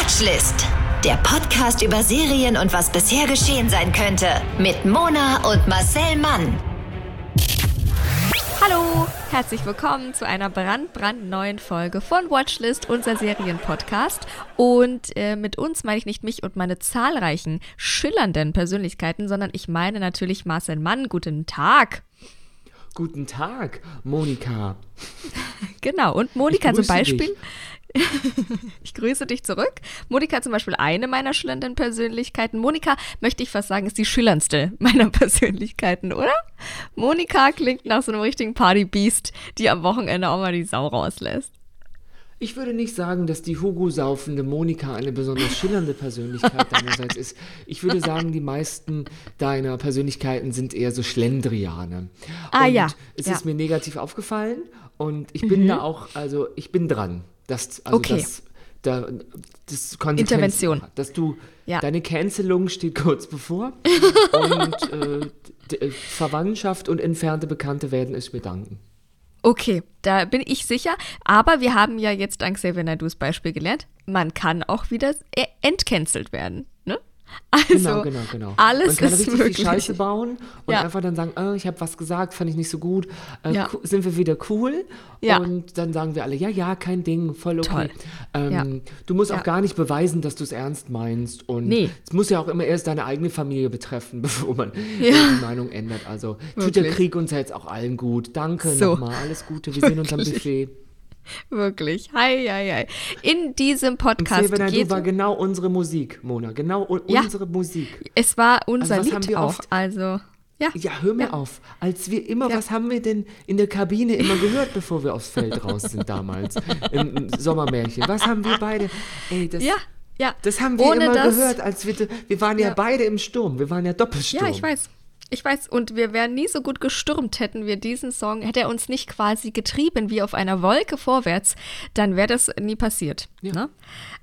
Watchlist. Der Podcast über Serien und was bisher geschehen sein könnte. Mit Mona und Marcel Mann. Hallo, herzlich willkommen zu einer brandbrandneuen Folge von Watchlist, unser Serienpodcast. Und äh, mit uns meine ich nicht mich und meine zahlreichen schillernden Persönlichkeiten, sondern ich meine natürlich Marcel Mann. Guten Tag. Guten Tag, Monika. Genau, und Monika zum Beispiel. dich. ich grüße dich zurück. Monika zum Beispiel eine meiner schillernden Persönlichkeiten. Monika, möchte ich fast sagen, ist die schillerndste meiner Persönlichkeiten, oder? Monika klingt nach so einem richtigen Partybeast, die am Wochenende auch mal die Sau rauslässt. Ich würde nicht sagen, dass die Hugo-saufende Monika eine besonders schillernde Persönlichkeit deinerseits ist. Ich würde sagen, die meisten deiner Persönlichkeiten sind eher so Schlendriane. Ah, und ja, Es ja. ist mir negativ aufgefallen und ich bin da auch, also ich bin dran. Das, also Okay. das, da, das Intervention. Dass du, Ja. deine Cancelung steht kurz bevor und äh, äh, Verwandtschaft und entfernte Bekannte werden es mir danken. Okay, da bin ich sicher. Aber wir haben ja jetzt dank Xavier Naidus Beispiel gelernt, man kann auch wieder e- entcancelt werden. Also, Genau, genau, genau. alles Man kann ist richtig möglich. viel Scheiße bauen und Ja. einfach dann sagen, äh, ich habe was gesagt, fand ich nicht so gut. Äh, Ja. Sind wir wieder cool? Ja. Und dann sagen wir alle, ja, ja, kein Ding, voll okay. Ähm. Du musst auch gar nicht beweisen, dass du es ernst meinst. Und Nee. es muss ja auch immer erst deine eigene Familie betreffen, bevor man die Meinung ändert. Also tut der Wirklich. Krieg uns ja jetzt auch allen gut. Danke So. nochmal, alles Gute. Wir sehen uns am Wirklich. Buffet. Wirklich. Hei, hei, hei. In diesem Und Podcast Xavier Naidoo geht war genau unsere Musik, Mona. Genau u- Ja. unsere Musik. es war unser Also Lied oft- Also, ja. Ja, hör mir Ja. auf. Als wir immer, Ja. was haben wir denn in der Kabine immer gehört, bevor wir aufs Feld raus sind damals? Im, im Sommermärchen. Was haben wir beide? Ey, das, Ja, ja. das haben wir Ohne immer das, gehört, als wir, wir waren ja, Ja. beide im Sturm. Wir waren ja Doppelsturm. Ja, ich weiß. Ich weiß, und wir wären nie so gut gestürmt, hätten wir diesen Song, hätte er uns nicht quasi getrieben wie auf einer Wolke vorwärts, dann wäre das nie passiert. Ja. Ne?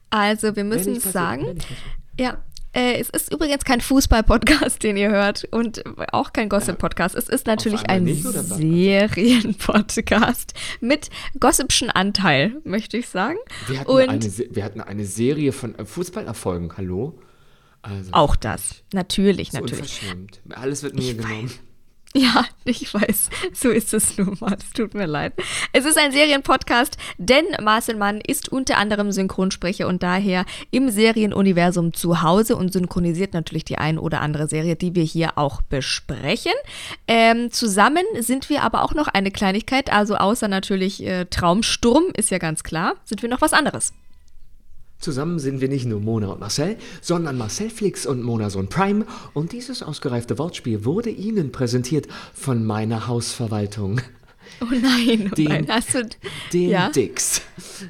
Also wir müssen passiert, sagen, ja, äh, es ist übrigens kein Fußball-Podcast, den ihr hört und auch kein Gossip-Podcast. Es ist natürlich ein? Serien-Podcast mit gossipschen Anteil, möchte ich sagen. Wir hatten, und eine, wir hatten eine Serie von äh, Fußballerfolgen, hallo? Also, auch das, natürlich, so natürlich. unverschämt. Alles wird mir genommen. Ja, ich weiß. So ist es nun mal. Es tut mir leid. Es ist ein Serienpodcast, denn Marcel Mann ist unter anderem Synchronsprecher und daher im Serienuniversum zu Hause und synchronisiert natürlich die ein oder andere Serie, die wir hier auch besprechen. Ähm, zusammen sind wir aber auch noch eine Kleinigkeit, also außer natürlich äh, Traumsturm, ist ja ganz klar, sind wir noch was anderes. Zusammen sind wir nicht nur Mona und Marcel, sondern Marcel Flix und Mona Sohn Prime. Und dieses ausgereifte Wortspiel wurde Ihnen präsentiert von meiner Hausverwaltung, Oh nein, oh Den- nein. Hast du. den ja? Dix.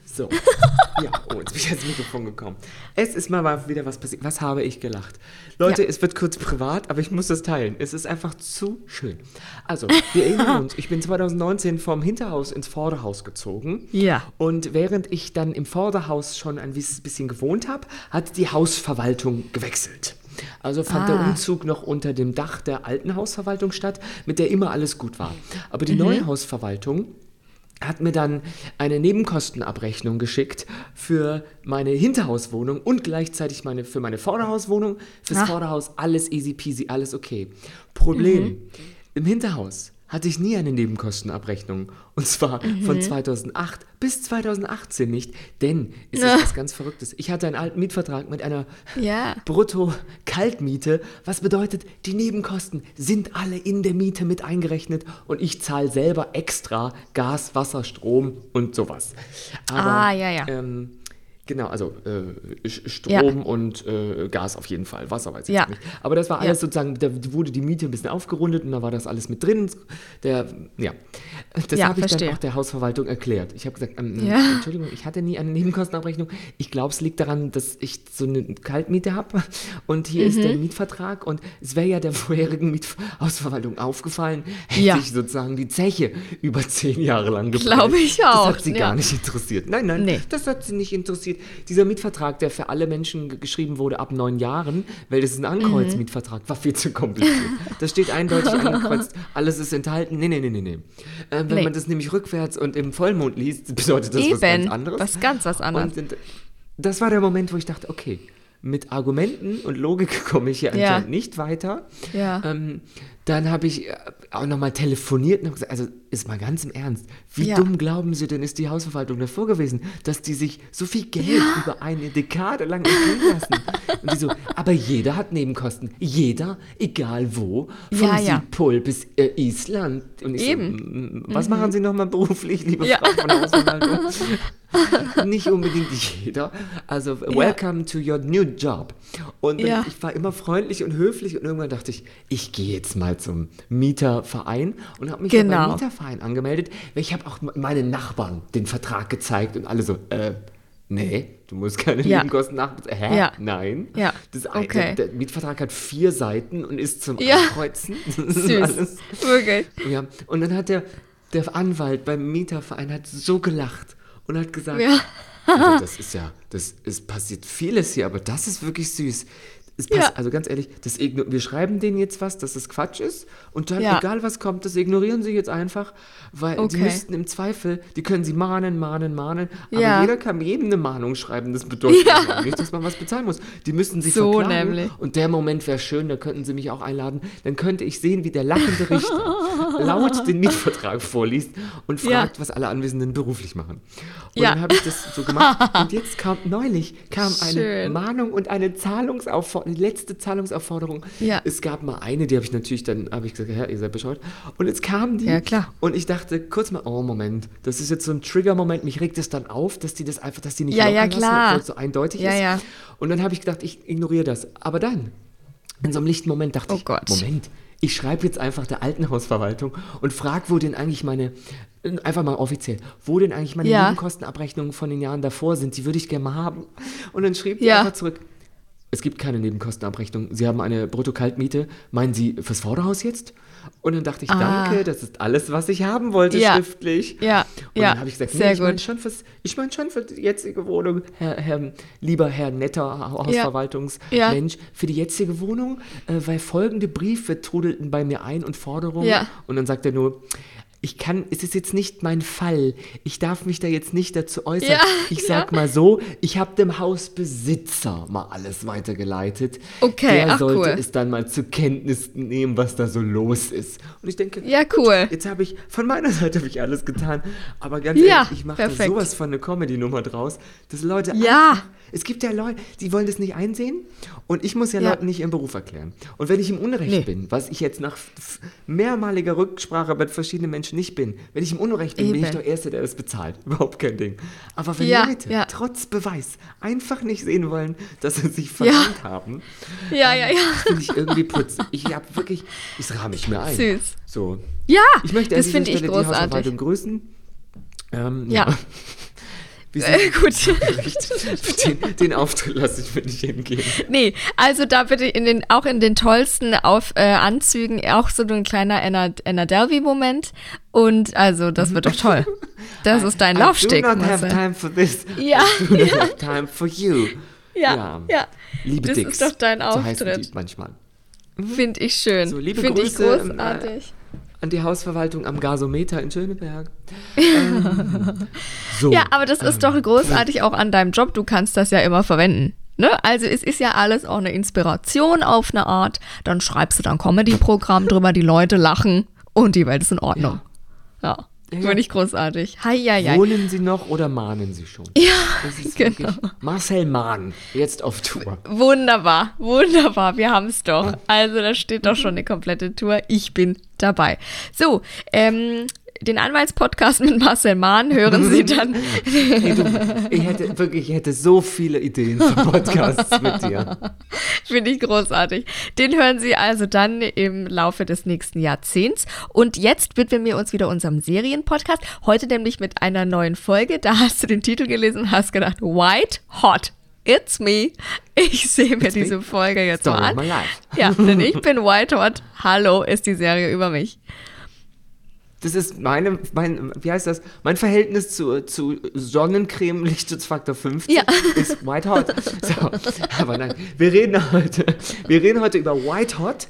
So. ja, oh, jetzt bin ich ans Mikrofon gekommen. Es ist mal wieder was passiert. Was habe ich gelacht? Leute, Ja. es wird kurz privat, aber ich muss das teilen. Es ist einfach zu schön. Also, wir erinnern uns, ich bin 2019 vom Hinterhaus ins Vorderhaus gezogen. Ja. Und während ich dann im Vorderhaus schon ein bisschen gewohnt habe, hat die Hausverwaltung gewechselt. Also fand der Ah. Umzug noch unter dem Dach der alten Hausverwaltung statt, mit der immer alles gut war. Aber die neue Hausverwaltung hat mir dann eine Nebenkostenabrechnung geschickt für meine Hinterhauswohnung und gleichzeitig meine, für meine Vorderhauswohnung. Fürs Ach. Vorderhaus alles easy peasy, alles okay. Problem, im Hinterhaus hatte ich nie eine Nebenkostenabrechnung. Und zwar von 2008 bis 2018 nicht, denn es ist was ganz Verrücktes. Ich hatte einen alten Mietvertrag mit einer Ja. Brutto-Kaltmiete, was bedeutet, die Nebenkosten sind alle in der Miete mit eingerechnet und ich zahle selber extra Gas, Wasser, Strom und sowas. Aber, Ah, ja, ja. Ähm, Genau, also äh, Sch- Ja. Strom und äh, Gas auf jeden Fall. Wasser weiß ich Ja. nicht. Aber das war alles Ja. sozusagen, da wurde die Miete ein bisschen aufgerundet und da war das alles mit drin. Der, ja. Das habe ich verstehe. dann auch der Hausverwaltung erklärt. Ich habe gesagt, ähm, Ja. Entschuldigung, ich hatte nie eine Nebenkostenabrechnung. Ich glaube, es liegt daran, dass ich so eine Kaltmiete habe und hier ist der Mhm. Mietvertrag und es wäre ja der vorherigen Miethausverwaltung aufgefallen, hätte Ja. ich sozusagen die Zeche über zehn Jahre lang gepreist. Glaube ich auch, Das hat sie gar nicht interessiert. Nein, nein, Nee. das hat sie nicht interessiert. Dieser Mietvertrag, der für alle Menschen ge- geschrieben wurde ab neun Jahren, weil das ist ein Ankreuzmietvertrag, war viel zu kompliziert. Da steht eindeutig angekreuzt, alles ist enthalten. Nee, nee, nee, nee, nee. Ähm, wenn Nee. man das nämlich rückwärts und im Vollmond liest, bedeutet das was ganz Eben. anderes. Was ganz was anderes. Und, das war der Moment, wo ich dachte, okay, mit Argumenten und Logik komme ich hier Ja. anscheinend nicht weiter. Ja. Ähm, dann habe ich äh, auch nochmal telefoniert und gesagt, also ist mal ganz im Ernst, wie Ja. dumm glauben Sie denn, ist die Hausverwaltung davor gewesen, dass die sich so viel Geld über eine Dekade lang entgehen lassen? Und die so, aber jeder hat Nebenkosten. Jeder, egal wo, vom Ja, ja. Südpol bis äh, Island. Und ich Eben. so, "Mm, was machen Sie nochmal beruflich, liebe Ja. Frau von der Hausverwaltung? Nicht unbedingt jeder. Also, welcome to your new job. Und Ja. ich war immer freundlich und höflich und irgendwann dachte ich, ich gehe jetzt mal zum Mieterverein und habe mich Genau. beim Mieterverein angemeldet, weil ich habe auch meinen Nachbarn den Vertrag gezeigt und alle so, äh, nee, du musst keine Ja. Nebenkosten nachbezahlen. Hä? Ja. Nein. Ja. Das ein, Okay. der, der Mietvertrag hat vier Seiten und ist zum Ja. Ankreuzen. Das Süß. Wirklich. Ja, und dann hat der, der Anwalt beim Mieterverein hat so gelacht und hat gesagt, Ja. also das ist ja, das ist passiert vieles hier, aber das ist wirklich süß. Es passt, Ja. Also ganz ehrlich, das wir schreiben denen jetzt was, dass es Quatsch ist und dann, Ja. egal was kommt, das ignorieren sie jetzt einfach, weil Okay. die müssten im Zweifel, die können sie mahnen, mahnen, mahnen, aber Ja. jeder kann jedem eine Mahnung schreiben, das bedeutet Ja. aber nicht, dass man was bezahlen muss. Die müssten sie So verklagen nämlich. und der Moment wäre schön, da könnten sie mich auch einladen, dann könnte ich sehen, wie der lachende Richter laut den Mietvertrag vorliest und fragt, was alle Anwesenden beruflich machen. Und dann habe ich das so gemacht und jetzt kam neulich kam eine Schön. Mahnung und eine Zahlungsaufforderung, die letzte Zahlungsaufforderung. Ja. Es gab mal eine, die habe ich natürlich dann, habe ich gesagt, Herr, ihr seid bescheuert. Und jetzt kam die Ja, klar. und ich dachte kurz mal, oh Moment, das ist jetzt so ein Trigger-Moment, mich regt es dann auf, dass die das einfach, dass die nicht Ja, ja, lassen, klar. es so eindeutig Ja, ist. ja. Und dann habe ich gedacht, ich ignoriere das. Aber dann, in so einem lichten Moment dachte Oh ich, Gott. Moment, ich schreibe jetzt einfach der Altenhausverwaltung und frage, wo denn eigentlich meine, einfach mal offiziell, wo denn eigentlich meine Ja. Nebenkostenabrechnungen von den Jahren davor sind, die würde ich gerne mal haben. Und dann schrieb die Ja. einfach zurück, es gibt keine Nebenkostenabrechnung. Sie haben eine Brutto-Kaltmiete. Meinen Sie fürs Vorderhaus jetzt? Und dann dachte ich, Ah. danke, das ist alles, was ich haben wollte, Ja. schriftlich. Ja, Und ja, dann habe ich gesagt, sehr nee, ich meine schon, fürs- ich mein schon für die jetzige Wohnung, Herr, Herr, lieber Herr netter Hausverwaltungsmensch, Ja. für die jetzige Wohnung, äh, weil folgende Briefe trudelten bei mir ein und Forderungen. Ja. Und dann sagt er nur, ich kann, es ist jetzt nicht mein Fall. Ich darf mich da jetzt nicht dazu äußern. Ja, ich sag ja. mal so, ich habe dem Hausbesitzer mal alles weitergeleitet. Okay, Der ach, sollte cool. es dann mal zur Kenntnis nehmen, was da so los ist. Und ich denke, Ja, gut, cool. jetzt habe ich, von meiner Seite habe ich alles getan. Aber ganz Ja, ehrlich, ich mache da sowas von eine Comedy-Nummer draus, dass Leute Ja. einfach, es gibt ja Leute, die wollen das nicht einsehen und ich muss ja. Leuten nicht ihren Beruf erklären. Und wenn ich im Unrecht Nee. bin, was ich jetzt nach mehrmaliger Rücksprache mit verschiedenen Menschen nicht bin, wenn ich im Unrecht bin, bin ich Eben. der Erste, der das bezahlt. Überhaupt kein Ding. Aber wenn Ja, Leute ja. trotz Beweis einfach nicht sehen wollen, dass sie sich verrannt haben, Ja, ja, ja. finde ich irgendwie putzig. Ich habe wirklich, ich rahme mich mir ein. Süß. So. Ja, Ich möchte das finde ich die großartig. Hausverwaltung grüßen. Ähm, Ja. Äh, gut. den, den Auftritt lasse ich mir nicht hingehen. Nee, also da bitte in den, auch in den tollsten auf, äh, Anzügen auch so ein kleiner Anna, Anna Delvey-Moment. Und also, das wird doch toll. Das ist dein Laufsteg. I do not have time for this. Ja, I do not have time for you. Ja, ja. Liebe Das Dicks. ist doch dein So Auftritt. die manchmal. Finde ich schön. So, liebe Finde ich Grüße, ähm, großartig. An die Hausverwaltung am Gasometer in Schöneberg. Ähm, so. Ja, aber das ist doch großartig auch an deinem Job. Du kannst das ja immer verwenden. Ne? Also es ist ja alles auch eine Inspiration auf eine Art. Dann schreibst du dann Comedy-Programm drüber, die Leute lachen und die Welt ist in Ordnung. Ja, Ja, ja. ich großartig. Hei, hei, hei. Wohnen Sie noch oder mahnen Sie schon? Ja, Das ist genau. Marcel Mahn, jetzt auf Tour. Wunderbar, wunderbar, wir haben es doch. Also da steht doch schon eine komplette Tour. Ich bin dabei. So, ähm, den Anwaltspodcast mit Marcel Mahn hören Sie dann. Hey, du, ich hätte wirklich, ich hätte so viele Ideen für Podcasts mit dir. Finde ich großartig. Den hören Sie also dann im Laufe des nächsten Jahrzehnts. Und jetzt widmen wir uns wieder unserem Serienpodcast. Heute nämlich mit einer neuen Folge. Da hast du den Titel gelesen und hast gedacht, White Hot. It's me. Ich sehe mir It's me. diese Folge jetzt Story mal an. Ja, denn ich bin White Hot. Hallo ist die Serie über mich. Das ist meine, mein, wie heißt das? Mein Verhältnis zu, zu Sonnencreme Lichtschutzfaktor 50 Ja. ist White Hot. So, aber nein, wir reden heute, wir reden heute über White Hot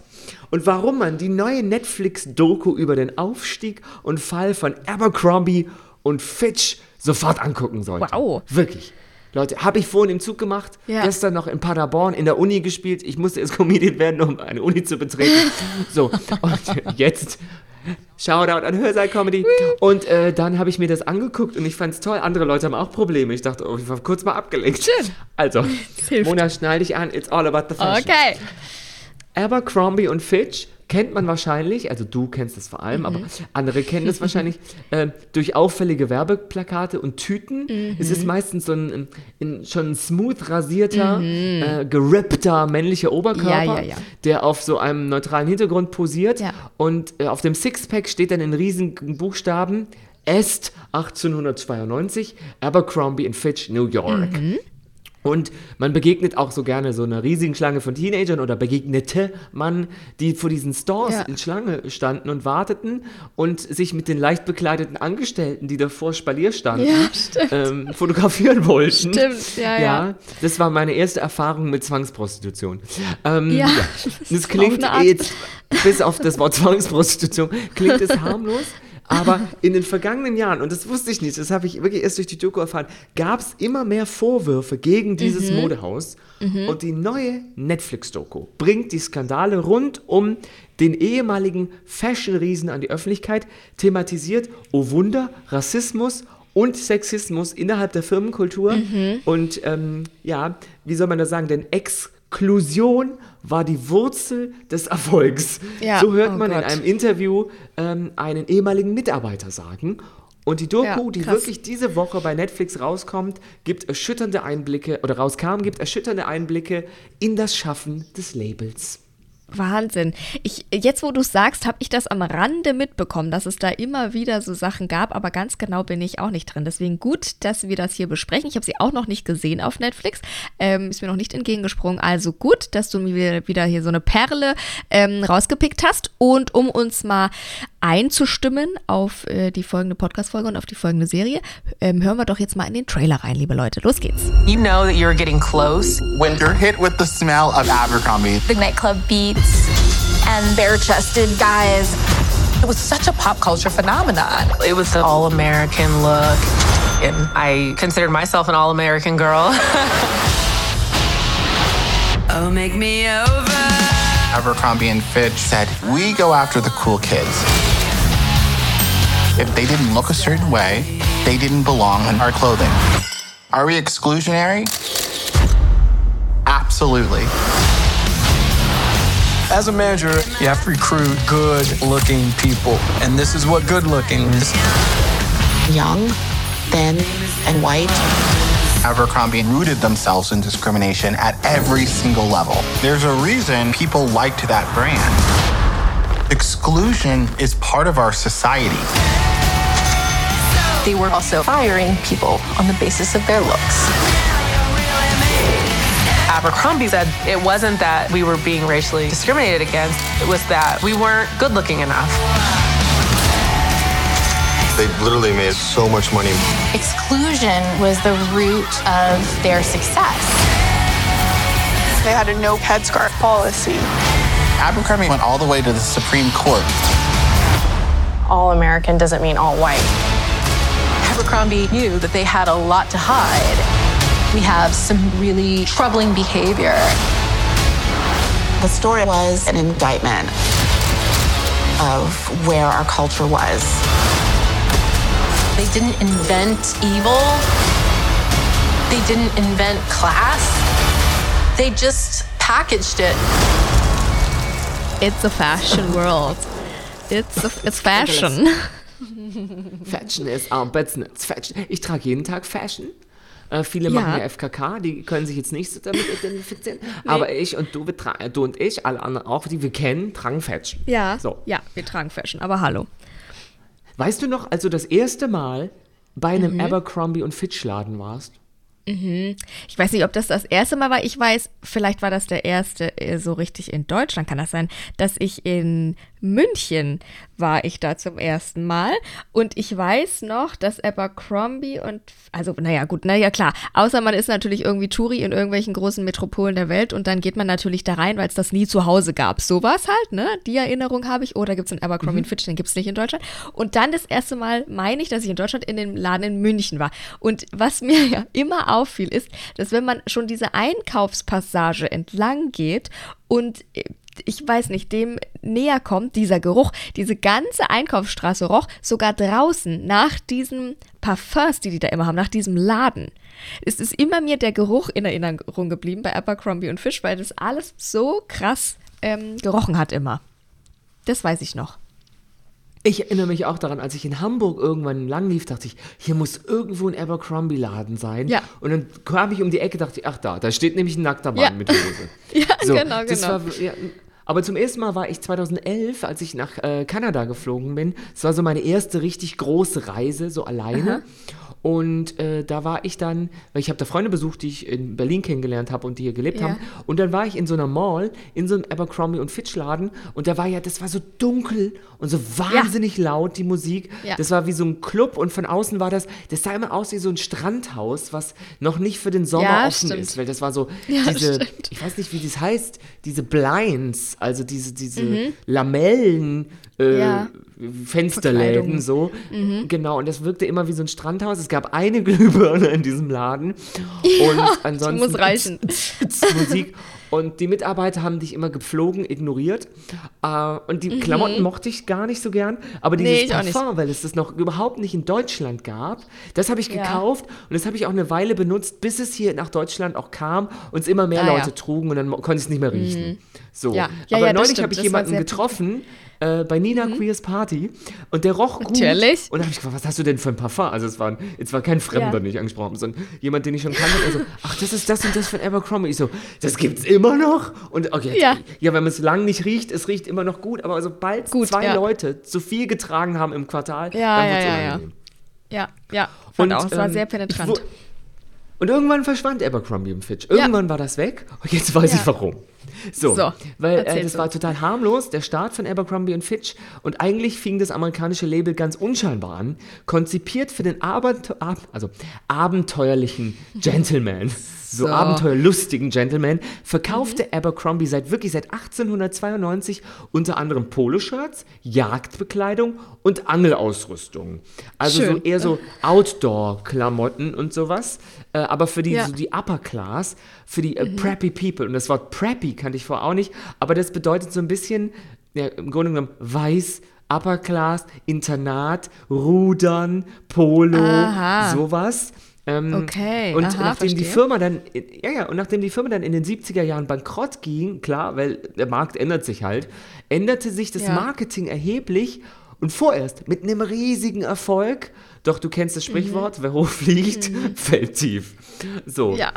und warum man die neue Netflix-Doku über den Aufstieg und Fall von Abercrombie und Fitch sofort angucken sollte. Wow. Wirklich. Leute, habe ich vorhin im Zug gemacht, Ja. gestern noch in Paderborn in der Uni gespielt. Ich musste jetzt Comedian werden, um eine Uni zu betreten. so, und jetzt Shoutout an Hörsaal Comedy. Und äh, dann habe ich mir das angeguckt und ich fand es toll. Andere Leute haben auch Probleme. Ich dachte, oh, ich war kurz mal abgelenkt. Schön. Also. Mona, schnall dich an. It's all about the fashion. Okay. Abercrombie und Fitch kennt man wahrscheinlich, also du kennst das vor allem, aber andere kennen das wahrscheinlich äh, durch auffällige Werbeplakate und Tüten. Es ist meistens so ein, ein schon smooth rasierter, äh, gerippter männlicher Oberkörper, Ja, ja, ja. der auf so einem neutralen Hintergrund posiert. Und äh, auf dem Sixpack steht dann in riesigen Buchstaben Est 1892, Abercrombie Fitch, New York. Mhm. Und man begegnet auch so gerne so einer riesigen Schlange von Teenagern oder begegnete man, die vor diesen Stores Ja. in Schlange standen und warteten und sich mit den leicht bekleideten Angestellten, die davor Spalier standen, Ja, ähm, fotografieren wollten. Stimmt, ja, ja. das war meine erste Erfahrung mit Zwangsprostitution. Ähm, Ja, Das klingt eine Art. jetzt, bis auf das Wort Zwangsprostitution, klingt es harmlos. Aber in den vergangenen Jahren, und das wusste ich nicht, das habe ich wirklich erst durch die Doku erfahren, gab es immer mehr Vorwürfe gegen dieses Mhm. Modehaus. Und die neue Netflix-Doku bringt die Skandale rund um den ehemaligen Fashion-Riesen an die Öffentlichkeit, thematisiert, oh Wunder, Rassismus und Sexismus innerhalb der Firmenkultur. Mhm. Und ähm, ja, wie soll man das sagen? Denn Exklusion war die Wurzel des Erfolgs. Ja, So hört oh man in Gott. einem Interview ähm, einen ehemaligen Mitarbeiter sagen. Und die Doku, Ja, die wirklich diese Woche bei Netflix rauskommt, gibt erschütternde Einblicke, oder rauskam, gibt erschütternde Einblicke in das Schaffen des Labels. Wahnsinn. Ich, jetzt, wo du es sagst, habe ich das am Rande mitbekommen, dass es da immer wieder so Sachen gab, aber ganz genau bin ich auch nicht drin. Deswegen gut, dass wir das hier besprechen. Ich habe sie auch noch nicht gesehen auf Netflix. Ähm, ist mir noch nicht entgegengesprungen. Also gut, dass du mir wieder hier so eine Perle ähm, rausgepickt hast. Und um uns mal einzustimmen auf äh, die folgende Podcast-Folge und auf die folgende Serie, ähm, hören wir doch jetzt mal in den Trailer rein, liebe Leute. Los geht's. You know that you're getting close. When you're hit with the smell of Abercrombie, the nightclub beats and bare chested guys. It was such a pop culture phenomenon. It was an all American look. And I considered myself an all American girl. Oh, make me over. Abercrombie and Fitch said, we go after the cool kids. If they didn't look a certain way, they didn't belong in our clothing. Are we exclusionary? Absolutely. As a manager, you have to recruit good looking people. And this is what good looking is. young, thin, and white. Abercrombie rooted themselves in discrimination at every single level. There's a reason people liked that brand. Exclusion is part of our society. They were also firing people on the basis of their looks. Abercrombie said it wasn't that we were being racially discriminated against, it was that we weren't good looking enough. They literally made so much money. Exclusion was the root of their success. They had a no headscarf policy. Abercrombie went all the way to the Supreme Court. All American doesn't mean all white. Abercrombie knew that they had a lot to hide. We have some really troubling behavior. The story was an indictment of where our culture was. They didn't invent evil. They didn't invent class. They just packaged it. It's a fashion world. It's, a, it's fashion. Fashion ist our business. Fashion. Ich trage jeden Tag Fashion. Äh, viele Ja. machen ja FKK, die können sich jetzt nicht so damit identifizieren. Aber ich und du, du und ich, alle anderen auch, die wir kennen, tragen Fashion. Ja, So. ja, wir tragen Fashion, aber hallo. Weißt du noch, als du das erste Mal bei einem Mhm. Abercrombie und Fitch Laden warst? Ich weiß nicht, ob das das erste Mal war. Ich weiß, vielleicht war das der erste äh, so richtig in Deutschland, kann das sein, dass ich in München war ich da zum ersten Mal und ich weiß noch, dass Abercrombie und, also naja gut, naja klar, außer man ist natürlich irgendwie Touri in irgendwelchen großen Metropolen der Welt und dann geht man natürlich da rein, weil es das nie zu Hause gab. So war es halt, ne? Die Erinnerung habe ich, oder gibt es in Abercrombie mhm. Fitch, den gibt es nicht in Deutschland. Und dann das erste Mal meine ich, dass ich in Deutschland in dem Laden in München war. Und was mir ja immer auffiel, ist, dass wenn man schon diese Einkaufspassage entlang geht und ich weiß nicht, dem näher kommt, dieser Geruch, diese ganze Einkaufsstraße roch sogar draußen nach diesen Parfums, die die da immer haben, nach diesem Laden. Es ist immer mir der Geruch in Erinnerung geblieben bei Abercrombie und Fish, weil das alles so krass ähm, gerochen hat immer. Das weiß ich noch. Ich erinnere mich auch daran, als ich in Hamburg irgendwann lang lief, dachte ich, hier muss irgendwo ein Abercrombie-Laden sein. Ja. Und dann kam ich um die Ecke, dachte ich, ach da, da steht nämlich ein nackter Mann ja. mit Hose. ja, so, genau, genau. War, ja, aber zum ersten Mal war ich 2011, als ich nach äh, Kanada geflogen bin. Es war so meine erste richtig große Reise, so alleine. Aha. Und äh, da war ich dann, weil ich habe da Freunde besucht, die ich in Berlin kennengelernt habe und die hier gelebt ja. haben. Und dann war ich in so einer Mall, in so einem Abercrombie und Fitch Laden. Und da war ja, das war so dunkel und so wahnsinnig ja. laut, die Musik. Ja. Das war wie so ein Club und von außen war das, das sah immer aus wie so ein Strandhaus, was noch nicht für den Sommer offen stimmt. ist. Weil das war so diese, stimmt. ich weiß nicht, wie das heißt, diese Blinds, also diese, diese mhm. Lamellen, äh, ja. Fensterläden so. Mhm. Genau, und das wirkte immer wie so ein Strandhaus. Es gab eine Glühbirne in diesem Laden. Ja, und ansonsten muss reichen. Musik. Und die Mitarbeiter haben dich immer gepflogen, ignoriert. Uh, und die mhm. Klamotten mochte ich gar nicht so gern. Aber dieses nee, Parfum, weil es das noch überhaupt nicht in Deutschland gab, das habe ich ja. gekauft und das habe ich auch eine Weile benutzt, bis es hier nach Deutschland auch kam und es immer mehr ah, Leute trugen und dann konnte ich es nicht mehr riechen. Mhm. So. Ja. Aber neulich habe ich das jemanden getroffen, äh, bei Nina mhm. Queers Party und der roch gut. Natürlich. Und dann habe ich gefragt, was hast du denn für ein Parfum? Also es war, es war kein Fremder, ja. den ich angesprochen habe, sondern jemand, den ich schon kannte. Und er so, ach, das ist das und das von Abercrombie. Ich so, das gibt's immer noch? Und okay, jetzt, ja. ja, wenn man es lang nicht riecht, es riecht immer noch gut, aber sobald gut, zwei ja. Leute zu viel getragen haben im Quartal, ja, dann wird es ja, unangenehm. Ja, ja, ja. Fand und, auch, es war ähm, sehr penetrant. Und irgendwann verschwand Abercrombie im Fitch. Irgendwann war das weg und jetzt weiß ich warum. So, so weil äh, das war total harmlos, der Start von Abercrombie und Fitch. Und eigentlich fing das amerikanische Label ganz unscheinbar an, konzipiert für den Abenteu also abenteuerlichen Gentleman so, so abenteuerlustigen Gentleman, verkaufte mhm. Abercrombie seit wirklich seit 1892 unter anderem Poloshirts, Jagdbekleidung und Angelausrüstung. Also Schön. so eher so Outdoor-Klamotten und sowas, äh, aber für die, ja. so die Upper Class, für die äh, mhm. Preppy People. Und das Wort Preppy kannte ich vorher auch nicht, aber das bedeutet so ein bisschen, ja, im Grunde genommen weiß, Upper Class, Internat, Rudern, Polo, Aha. sowas. Ähm, okay. Und Aha, nachdem verstehe. die Firma dann, ja, ja, und nachdem die Firma dann in den 70er Jahren bankrott ging, klar, weil der Markt ändert sich halt, änderte sich das ja. Marketing erheblich und vorerst mit einem riesigen Erfolg. Doch du kennst das mhm. Sprichwort, mhm. wer hoch fliegt, mhm. fällt tief. So. Ja.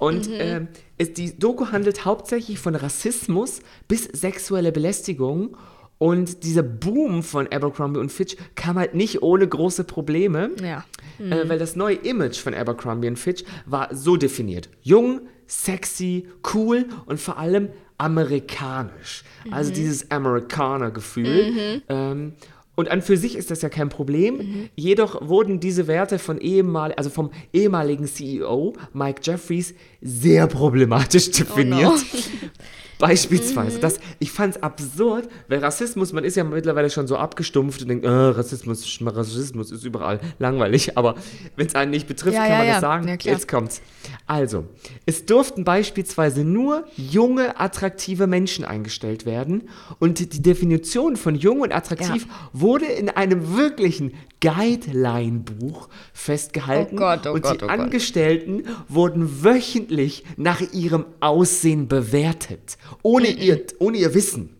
Und mhm. äh, ist, die Doku handelt hauptsächlich von Rassismus bis sexuelle Belästigung und dieser Boom von Abercrombie und Fitch kam halt nicht ohne große Probleme, ja. mhm. äh, weil das neue Image von Abercrombie und Fitch war so definiert. Jung, sexy, cool und vor allem amerikanisch. Also mhm. Also dieses Amerikaner-Gefühl. Mhm. Ähm, und an für sich ist das ja kein Problem. Mhm. Jedoch wurden diese Werte von ehemal, also vom ehemaligen CEO Mike Jeffries sehr problematisch definiert. Oh no. Beispielsweise. Mhm. Das, ich fand es absurd, weil Rassismus, man ist ja mittlerweile schon so abgestumpft und denkt, äh, Rassismus, Rassismus ist überall langweilig, aber wenn es einen nicht betrifft, ja, kann ja, man ja. das sagen. Jetzt kommt's. Also, es durften beispielsweise nur junge, attraktive Menschen eingestellt werden und die Definition von jung und attraktiv wurde in einem wirklichen Guideline-Buch festgehalten. Oh Gott, oh und Gott, die oh Angestellten wurden wöchentlich nach ihrem Aussehen bewertet ohne, mm -mm. Ihr, ohne ihr Wissen.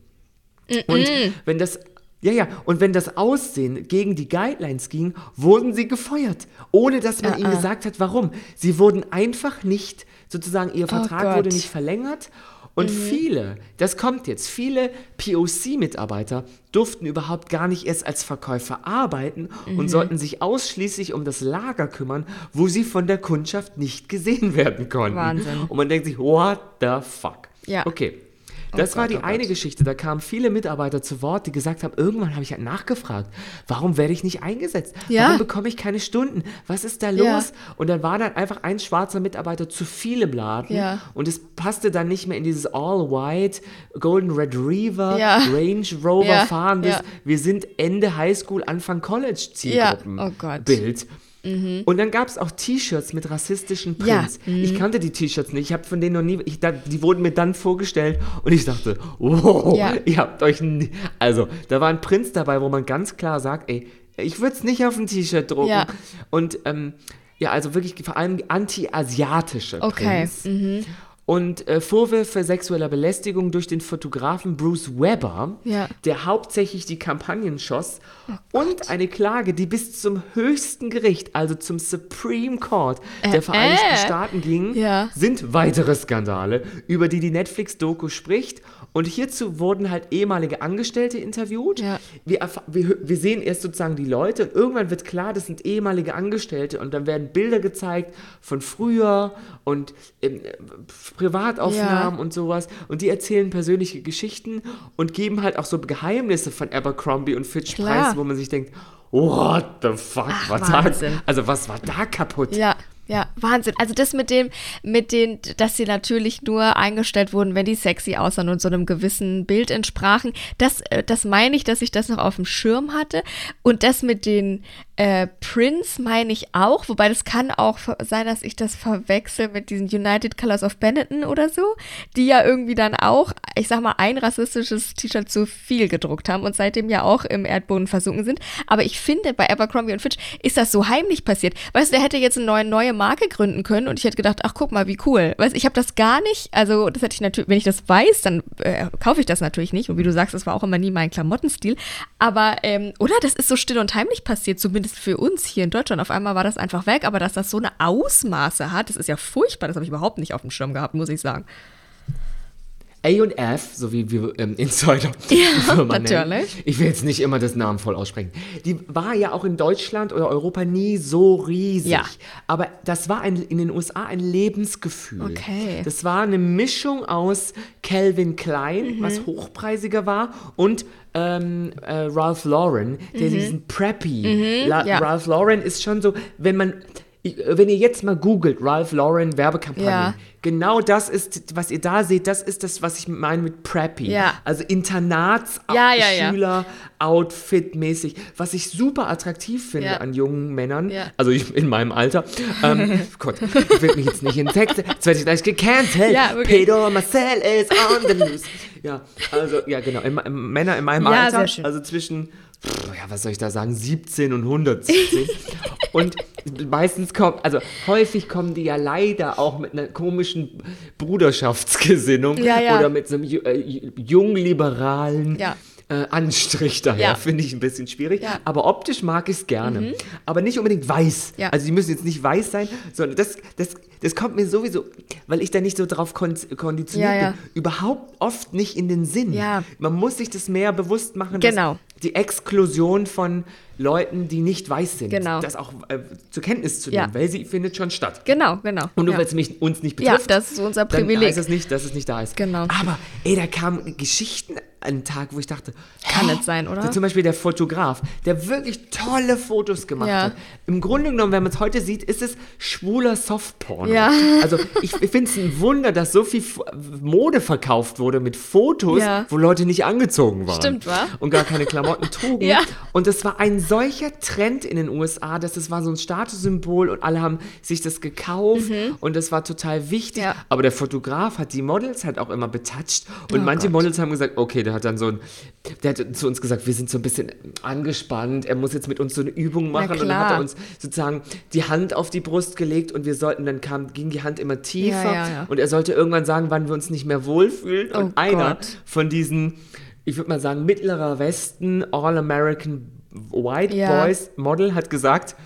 Mm und wenn das ja, ja, und wenn das Aussehen gegen die Guidelines ging, wurden sie gefeuert, ohne dass man uh -uh. ihnen gesagt hat, warum. Sie wurden einfach nicht, sozusagen, ihr oh Vertrag oh wurde nicht verlängert. Und mhm. viele, das kommt jetzt, viele POC-Mitarbeiter durften überhaupt gar nicht erst als Verkäufer arbeiten mhm. und sollten sich ausschließlich um das Lager kümmern, wo sie von der Kundschaft nicht gesehen werden konnten. Wahnsinn. Und man denkt sich, what the fuck? Ja. Okay. Das war Gott, die oh eine Gott. Geschichte. Da kamen viele Mitarbeiter zu Wort, die gesagt haben, irgendwann habe ich halt nachgefragt, warum werde ich nicht eingesetzt? Ja. Warum bekomme ich keine Stunden? Was ist da los? Ja. Und dann war dann einfach ein schwarzer Mitarbeiter zu viel im Laden Ja. und es passte dann nicht mehr in dieses All-White Golden Retriever Ja. Range Rover fahrendes, wir sind Ende Highschool, Anfang College Zielgruppen Ja. Oh Gott. Bild. Und dann gab es auch T-Shirts mit rassistischen Ja. Prints. Ich kannte die T-Shirts nicht. Ich habe von denen noch nie. Ich, da, die wurden mir dann vorgestellt und ich dachte, wow, Ja. ihr habt euch. Nie, also, da waren Prints dabei, wo man ganz klar sagt, ey, ich würde es nicht auf ein T-Shirt drucken. Ja. Und ähm, ja, also wirklich vor allem anti-asiatische Okay. Prints. Und äh, Vorwürfe sexueller Belästigung durch den Fotografen Bruce Weber, Ja. der hauptsächlich die Kampagnen schoss, Oh und eine Klage, die bis zum höchsten Gericht, also zum Supreme Court der Vereinigten äh. Staaten ging, Ja. sind weitere Skandale, über die die Netflix-Doku spricht. Und hierzu wurden halt ehemalige Angestellte interviewt. Ja. Wir, wir, wir sehen erst sozusagen die Leute und irgendwann wird klar, das sind ehemalige Angestellte und dann werden Bilder gezeigt von früher und ähm, äh, Privataufnahmen Ja. und sowas und die erzählen persönliche Geschichten und geben halt auch so Geheimnisse von Abercrombie und Fitch Klar. preis, wo man sich denkt, what the fuck, was da, Wahnsinn. also was war da kaputt? Ja, ja, Wahnsinn. Also das mit dem, mit den, dass sie natürlich nur eingestellt wurden, wenn die sexy aussahen und so einem gewissen Bild entsprachen, das, äh, das meine ich, dass ich das noch auf dem Schirm hatte. Und das mit den äh, Prints meine ich auch, wobei das kann auch sein, dass ich das verwechsel mit diesen United Colors of Benetton oder so, die ja irgendwie dann auch, ich sag mal, ein rassistisches T-Shirt zu viel gedruckt haben und seitdem ja auch im Erdboden versunken sind. Aber ich finde, bei Abercrombie und Fitch ist das so heimlich passiert. Weißt du, der hätte jetzt eine neue, neue Marke gründen können und ich hätte gedacht, ach guck mal, wie cool. Weißt ich habe das gar nicht, also das hätte ich natürlich, wenn ich das weiß, dann äh, kaufe ich das natürlich nicht. Und wie du sagst, das war auch immer nie mein Klamottenstil. Aber, ähm, oder? Das ist so still und heimlich passiert, zumindest für uns hier in Deutschland. Auf einmal war das einfach weg, aber dass das so eine Ausmaße hat, das ist ja furchtbar. Das habe ich überhaupt nicht auf dem Schirm gehabt, muss ich sagen. A&F, so wie wir ähm, Insider Ja, Firma nennen. natürlich. Ich will jetzt nicht immer das Namen voll aussprechen. Die war ja auch in Deutschland oder Europa nie so riesig. Ja. Aber das war ein, in den USA ein Lebensgefühl. Okay. Das war eine Mischung aus Calvin Klein, Mhm. was hochpreisiger war, und ähm, äh, Ralph Lauren, der diesen Preppy. La Mhm. ja. Ralph Lauren ist schon so, wenn man. Ich- Wenn ihr jetzt mal googelt, Ralph Lauren Werbekampagne, Ja. genau das ist, was ihr da seht, das ist das, was ich meine mit Preppy. Ja. Also Internats, Ja, was ich super attraktiv finde an jungen Männern, Ja. also ich, in meinem Alter. Ähm, Gott, ich will mich jetzt nicht in Text, jetzt werde ich gleich gecancelt. Ja, wirklich. Pedro Marcel is on the loose. Ja, also, ja, genau, in, in, Männer in meinem Ja, Alter, also zwischen, ja, was soll ich da sagen, 17 und 117. und meistens kommt, also häufig kommen die ja leider auch mit einer komischen Bruderschaftsgesinnung Ja, ja. oder mit so einem äh, jungliberalen Ja. äh, Anstrich daher. Finde ich ein bisschen schwierig. Mhm. Aber optisch mag ich es gerne. Aber nicht unbedingt weiß. Also die müssen jetzt nicht weiß sein, sondern das, das, das kommt mir sowieso, weil ich da nicht so drauf kon konditioniert bin, überhaupt oft nicht in den Sinn. Ja. Man muss sich das mehr bewusst machen, Genau. dass die Exklusion von Leuten, die nicht weiß sind, Genau. das auch äh, zur Kenntnis zu Ja. nehmen, weil sie findet schon statt. Genau, genau. Und nur ja. weil es mich, uns nicht Ja, betrifft, das ist unser dann Privileg. heißt es nicht, dass es nicht da ist. Genau. Aber, ey, da kamen Geschichten an den Tag, wo ich dachte, Kann nicht sein, oder? So zum Beispiel der Fotograf, der wirklich tolle Fotos gemacht Ja. hat. Im Grunde genommen, wenn man es heute sieht, ist es schwuler Softporn. Ja. Also ich, ich finde es ein Wunder, dass so viel Mode verkauft wurde mit Fotos, Ja. wo Leute nicht angezogen waren. Stimmt, wa? Und gar keine Klamotten trugen. Ja. Und das war ein solcher Trend in den USA, dass es war so ein Statussymbol und alle haben sich das gekauft und das war total wichtig. Mhm. Ja. Aber der Fotograf hat die Models halt auch immer betatscht und Oh manche Gott. Models haben gesagt, okay, der hat dann so ein, der hat zu uns gesagt, wir sind so ein bisschen angespannt, er muss jetzt mit uns so eine Übung machen und dann hat er uns sozusagen die Hand auf die Brust gelegt und wir sollten, dann kam, ging die Hand immer tiefer ja, ja. und er sollte irgendwann sagen, wann wir uns nicht mehr wohlfühlen und Oh einer Gott. von diesen, ich würde mal sagen, mittlerer Westen, All-American White Ja. Boys Model hat gesagt,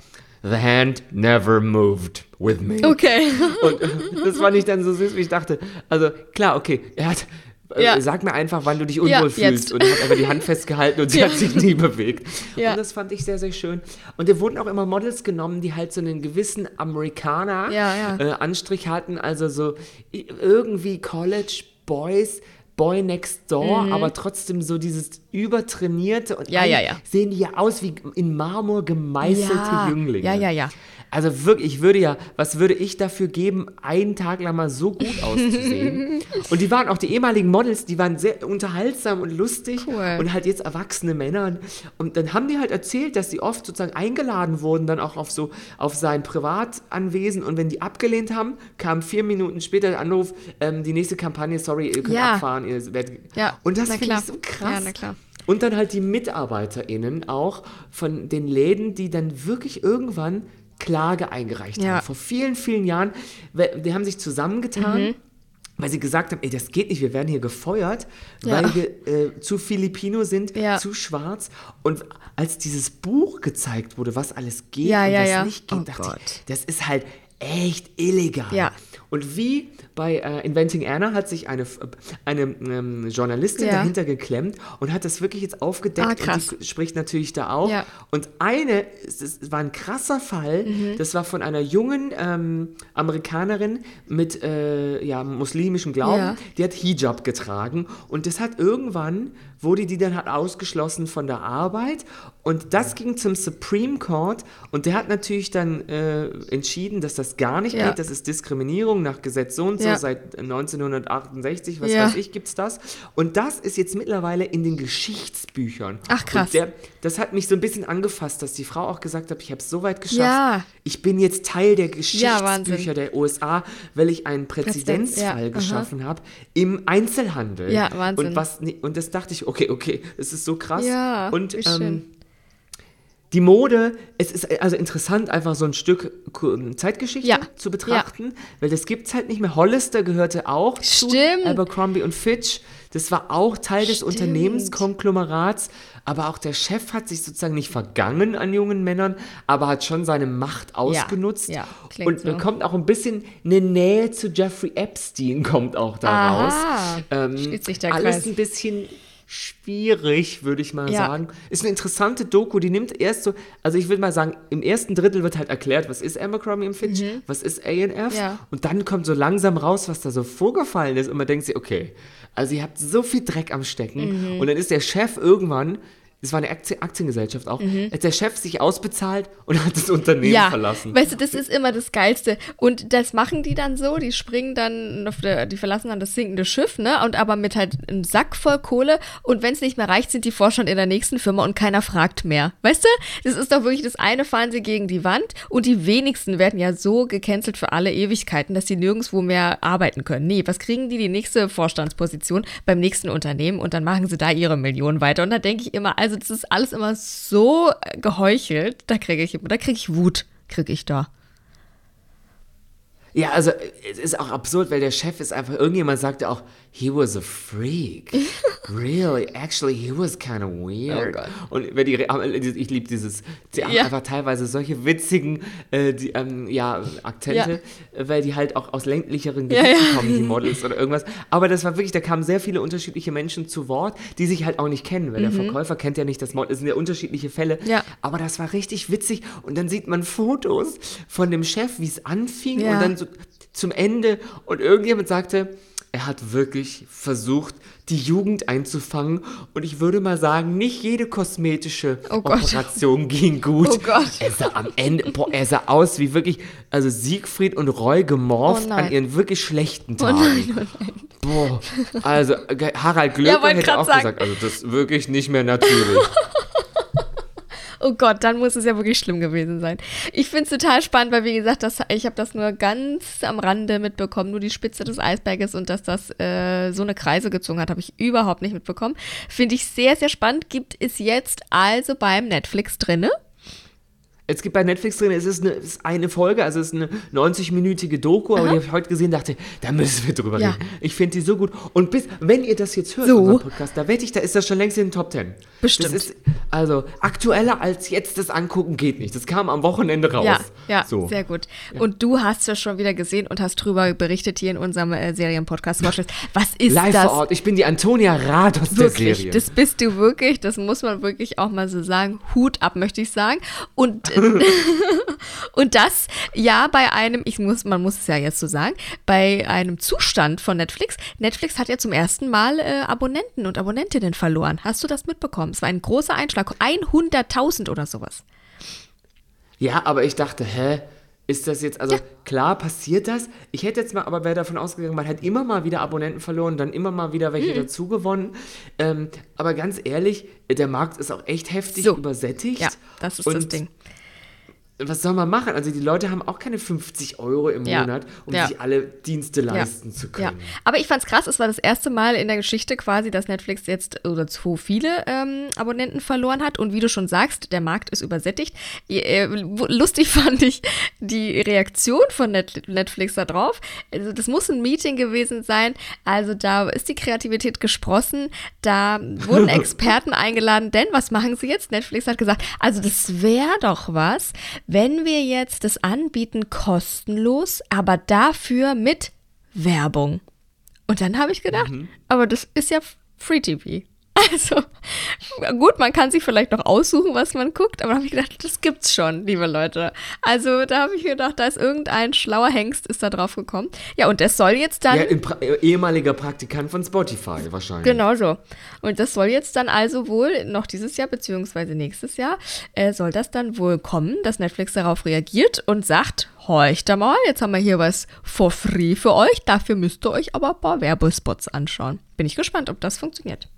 The hand never moved with me. Okay. Und das fand ich dann so süß, wie ich dachte. Also klar, okay, er hat. äh, Ja. Sag mir einfach, wann du dich unwohl Ja, fühlst. jetzt. Und er hat einfach die Hand festgehalten und sie Ja. hat sich nie bewegt. Ja. Und das fand ich sehr, sehr schön. Und da wurden auch immer Models genommen, die halt so einen gewissen Amerikaner Ja, ja. Äh, Anstrich hatten. Also so irgendwie College Boys. Boy Next Door, aber trotzdem so dieses übertrainierte und Mhm. Ja, ja, ja. sehen die ja aus wie in Marmor gemeißelte Ja. Jünglinge. Ja, ja, ja. Also wirklich, ich würde ja, was würde ich dafür geben, einen Tag lang mal so gut auszusehen? und die waren auch die ehemaligen Models, die waren sehr unterhaltsam und lustig Cool. und halt jetzt erwachsene Männer. Und, und dann haben die halt erzählt, dass sie oft sozusagen eingeladen wurden, dann auch auf so auf sein Privatanwesen und wenn die abgelehnt haben, kam vier Minuten später der Anruf, ähm, die nächste Kampagne, sorry, ihr könnt Ja. abfahren, ihr werdet. Ja, Und das finde ich so krass. Ja, na klar. Und dann halt die MitarbeiterInnen auch von den Läden, die dann wirklich irgendwann Klage eingereicht Ja. haben. Vor vielen, vielen Jahren. Die haben sich zusammengetan. Mhm. Weil sie gesagt haben, ey, das geht nicht, wir werden hier gefeuert, Ja. weil wir äh, zu Filipino sind, Ja. zu schwarz. Und als dieses Buch gezeigt wurde, was alles geht und was nicht geht, Oh dachte Gott. ich, das ist halt echt illegal. Ja. Und wie bei äh, Inventing Anna hat sich eine, eine ähm, Journalistin Ja. dahinter geklemmt und hat das wirklich jetzt aufgedeckt Ah, und die spricht natürlich da auch. Ja. Und eine, es war ein krasser Fall, Mhm. das war von einer jungen ähm, Amerikanerin mit äh, ja, muslimischem Glauben, Ja. die hat Hijab getragen und das hat irgendwann, wurde die dann halt ausgeschlossen von der Arbeit und das ging zum Supreme Court und der hat natürlich dann äh, entschieden, dass das gar nicht geht, das ist Diskriminierung nach Gesetz so und so, Ja. seit 1968, was Ja. weiß ich, gibt's das. Und das ist jetzt mittlerweile in den Geschichtsbüchern. Ach, krass. Der, das hat mich so ein bisschen angefasst, dass die Frau auch gesagt hat, ich habe es so weit geschafft. Ja. Ich bin jetzt Teil der Geschichtsbücher der USA, weil ich einen Präzedenzfall geschaffen habe im Einzelhandel. Ja, Wahnsinn. Und, was, und das dachte ich, okay, okay, es ist so krass. Ja, und wie schön. ähm, die Mode, es ist also interessant, einfach so ein Stück Ku- Zeitgeschichte Ja. zu betrachten, weil das gibt es halt nicht mehr. Hollister gehörte auch Stimmt. zu Abercrombie und Fitch. Das war auch Teil des Stimmt. Unternehmenskonglomerats, aber auch der Chef hat sich sozusagen nicht vergangen an jungen Männern, aber hat schon seine Macht ausgenutzt ja, klingt und so. bekommt auch ein bisschen eine Nähe zu Jeffrey Epstein kommt auch daraus. Aha, Ähm, sich der alles Kreis. ein bisschen schwierig, würde ich mal Ja. sagen. Ist eine interessante Doku, die nimmt erst so, also ich würde mal sagen, im ersten Drittel wird halt erklärt, was ist Abercrombie und Fitch, was ist A&F Mhm. Ja. und dann kommt so langsam raus, was da so vorgefallen ist und man denkt sich, okay, also ihr habt so viel Dreck am Stecken Mhm. und dann ist der Chef irgendwann das war eine Aktien Aktiengesellschaft auch, hat der Chef sich ausbezahlt und hat das Unternehmen Mhm. ja, verlassen. weißt du, das ist immer das Geilste. Und das machen die dann so, die springen dann, auf der, die verlassen dann das sinkende Schiff, ne? Und aber mit halt einem Sack voll Kohle. Und wenn es nicht mehr reicht, sind die Vorstand in der nächsten Firma und keiner fragt mehr. Weißt du? Das ist doch wirklich das eine, fahren sie gegen die Wand und die wenigsten werden ja so gecancelt für alle Ewigkeiten, dass sie nirgendwo mehr arbeiten können. Nee, was kriegen die? Die nächste Vorstandsposition beim nächsten Unternehmen und dann machen sie da ihre Millionen weiter. Und da denke ich immer, also das ist alles immer so äh, geheuchelt, da kriege ich, da kriege ich Wut, kriege ich da. Ja, also es ist auch absurd, weil der Chef ist einfach, irgendjemand sagte auch, he was a freak. really, actually, he was kind of weird. Oh. Und wenn die, ich liebe dieses, die haben Ja. einfach teilweise solche witzigen, äh, die, ähm, ja, Akzente, äh, weil die halt auch aus ländlicheren Gebieten ja. kommen, die Models oder irgendwas. Aber das war wirklich, da kamen sehr viele unterschiedliche Menschen zu Wort, die sich halt auch nicht kennen, weil der Verkäufer kennt ja nicht das Model. Es sind ja unterschiedliche Fälle. Mhm. Aber das war richtig witzig. Und dann sieht man Fotos von dem Chef, wie es anfing und dann so zum Ende. Und irgendjemand sagte, er hat wirklich versucht, die Jugend einzufangen. Und ich würde mal sagen, nicht jede kosmetische Oh Gott. Operation ging gut. Oh Gott. Er sah am Ende, boah, er sah aus wie wirklich, also Siegfried und Roy gemorpht Oh an ihren wirklich schlechten Oh Tagen. nein, oh nein. Boah, also Harald Ja, Glöckler wollte hätte auch sagen. gesagt, also das ist wirklich nicht mehr natürlich. Oh Gott, dann muss es ja wirklich schlimm gewesen sein. Ich finde es total spannend, weil wie gesagt, das, ich habe das nur ganz am Rande mitbekommen, nur die Spitze des Eisberges und dass das äh, so eine Kreise gezogen hat, habe ich überhaupt nicht mitbekommen. Finde ich sehr, sehr spannend. Gibt es jetzt also beim Netflix drinne? Es gibt bei Netflix drin, es ist eine, es ist eine Folge, also es ist eine 90-minütige Doku, aber die habe ich heute gesehen, dachte, da müssen wir drüber Ja. reden. Ich finde die so gut. Und bis, wenn ihr das jetzt hört, So. unser Podcast, da wette ich, da ist das schon längst in den Top 10. Bestimmt. Ist, also, aktueller als jetzt das angucken geht nicht. Das kam am Wochenende raus. Ja, ja, so. sehr gut. Und du hast es schon wieder gesehen und hast drüber berichtet hier in unserem äh, Serienpodcast. Was ist Live das? vor Ort. Ich bin die Antonia Rados der Wirklich, Serie. das bist du wirklich, das muss man wirklich auch mal so sagen. Hut ab, möchte ich sagen. Und und das ja bei einem, ich muss, man muss es ja jetzt so sagen, bei einem Zustand von Netflix. Netflix hat ja zum ersten Mal äh, Abonnenten und Abonnentinnen verloren. Hast du das mitbekommen? Es war ein großer Einschlag, 100.000 oder sowas. Ja, aber ich dachte, hä? Ist das jetzt, also ja. klar passiert das. Ich hätte jetzt mal, aber wäre davon ausgegangen, man hat immer mal wieder Abonnenten verloren, dann immer mal wieder welche mhm. dazu gewonnen. Ähm, aber ganz ehrlich, der Markt ist auch echt heftig so. übersättigt. Ja, das ist das Ding was soll man machen? Also die Leute haben auch keine 50 Euro im ja. Monat, um ja. sich alle Dienste leisten ja. zu können. Ja. Aber ich fand's krass, es war das erste Mal in der Geschichte quasi, dass Netflix jetzt oder zu viele ähm, Abonnenten verloren hat. Und wie du schon sagst, der Markt ist übersättigt. Äh, lustig fand ich die Reaktion von Net Netflix da drauf. Also das muss ein Meeting gewesen sein. Also da ist die Kreativität gesprossen. Da wurden Experten eingeladen. Denn was machen sie jetzt? Netflix hat gesagt, also das wäre doch was wenn wir jetzt das anbieten kostenlos, aber dafür mit Werbung. Und dann habe ich gedacht, mhm. aber das ist ja Free TV. Also, gut, man kann sich vielleicht noch aussuchen, was man guckt, aber da habe ich gedacht, das gibt's schon, liebe Leute. Also, da habe ich gedacht, da ist irgendein schlauer Hengst ist da drauf gekommen. Ja, und das soll jetzt dann. Ja, pra ehemaliger Praktikant von Spotify wahrscheinlich. Genau so. Und das soll jetzt dann also wohl noch dieses Jahr, beziehungsweise nächstes Jahr, äh, soll das dann wohl kommen, dass Netflix darauf reagiert und sagt, horcht da mal, jetzt haben wir hier was for free für euch, dafür müsst ihr euch aber ein paar Werbespots anschauen. Bin ich gespannt, ob das funktioniert.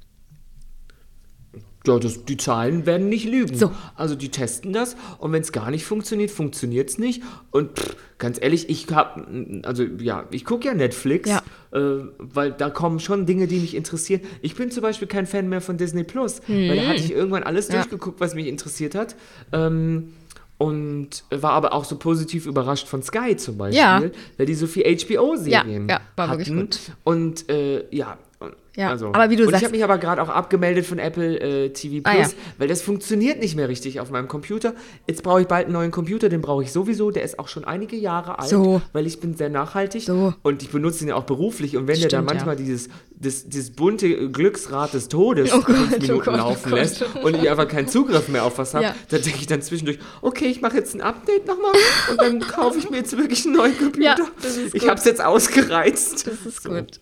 Ja, das, die Zahlen werden nicht lügen. So. Also die testen das und wenn es gar nicht funktioniert, funktioniert es nicht. Und pff, ganz ehrlich, ich habe, also ja, ich gucke ja Netflix, ja. Äh, weil da kommen schon Dinge, die mich interessieren. Ich bin zum Beispiel kein Fan mehr von Disney Plus, hm. weil da hatte ich irgendwann alles ja. durchgeguckt, was mich interessiert hat. Ähm, und war aber auch so positiv überrascht von Sky zum Beispiel, ja. weil die so viel HBO-Serien ja, ja, war hatten. Wirklich gut. Und äh, ja, ja, also, aber wie du und sagst. Ich habe mich aber gerade auch abgemeldet von Apple äh, TV Plus, ah, ja. weil das funktioniert nicht mehr richtig auf meinem Computer. Jetzt brauche ich bald einen neuen Computer, den brauche ich sowieso. Der ist auch schon einige Jahre alt, so. weil ich bin sehr nachhaltig so. und ich benutze ihn ja auch beruflich. Und wenn Stimmt, der da manchmal ja. dieses, das, dieses bunte Glücksrad des Todes oh Gott, fünf oh Minuten oh Gott, laufen oh lässt und ich einfach keinen Zugriff mehr auf was habe, ja. dann denke ich dann zwischendurch, okay, ich mache jetzt ein Update nochmal und dann kaufe ich mir jetzt wirklich einen neuen Computer. Ich habe es jetzt ausgereizt. Das ist so. gut.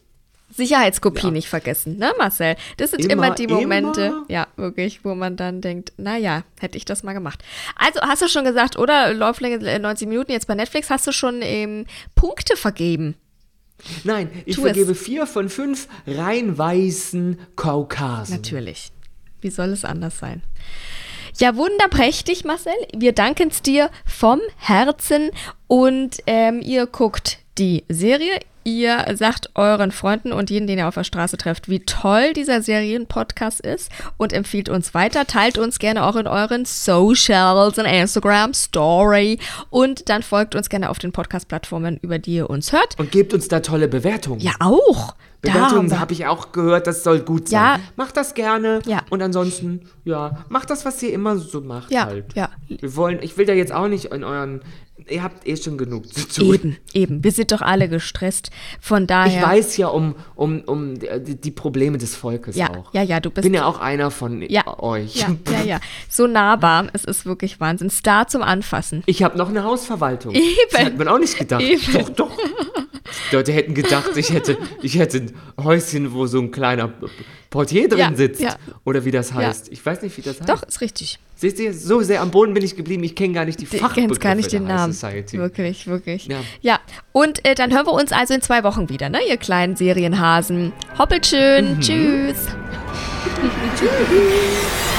Sicherheitskopie ja. nicht vergessen, ne, Marcel? Das sind immer, immer die Momente, immer. ja, wirklich, wo man dann denkt, naja, hätte ich das mal gemacht. Also, hast du schon gesagt, oder? Lauflänge 90 Minuten jetzt bei Netflix, hast du schon ähm, Punkte vergeben? Nein, ich tu vergebe es. vier von fünf rein weißen Kaukasen. Natürlich. Wie soll es anders sein? Ja, wunderprächtig, Marcel. Wir danken es dir vom Herzen und ähm, ihr guckt die Serie. Ihr sagt euren Freunden und jeden, den ihr auf der Straße trefft, wie toll dieser Serienpodcast ist und empfiehlt uns weiter. Teilt uns gerne auch in euren Socials, in Instagram, Story und dann folgt uns gerne auf den Podcast-Plattformen, über die ihr uns hört. Und gebt uns da tolle Bewertungen. Ja, auch. Bewertungen habe ich auch gehört, das soll gut sein. Ja. Macht das gerne. Ja. Und ansonsten, ja, macht das, was ihr immer so macht ja. halt. Ja. Wir wollen, ich will da jetzt auch nicht in euren ihr habt eh schon genug zu tun. Eben, eben. Wir sind doch alle gestresst. Von daher. Ich weiß ja um, um, um die, die Probleme des Volkes ja, auch. Ja, ja, du bist. Bin ja auch einer von ja, euch. Ja, ja, ja. So nahbar. Es ist wirklich Wahnsinn. Star zum Anfassen. Ich habe noch eine Hausverwaltung. Eben. Das hat man auch nicht gedacht. Eben. Doch, doch. Die Leute hätten gedacht, ich hätte, ich hätte ein Häuschen, wo so ein kleiner Portier drin ja, sitzt. Ja. Oder wie das heißt. Ich weiß nicht, wie das heißt. Doch, ist richtig. Seht ihr, so sehr am Boden bin ich geblieben, ich kenne gar nicht die Fachbegriffe Ich kenne gar nicht den Namen. Society. Wirklich, wirklich. Ja, ja. und äh, dann hören wir uns also in zwei Wochen wieder, ne, ihr kleinen Serienhasen. Hoppelt schön, mhm. tschüss.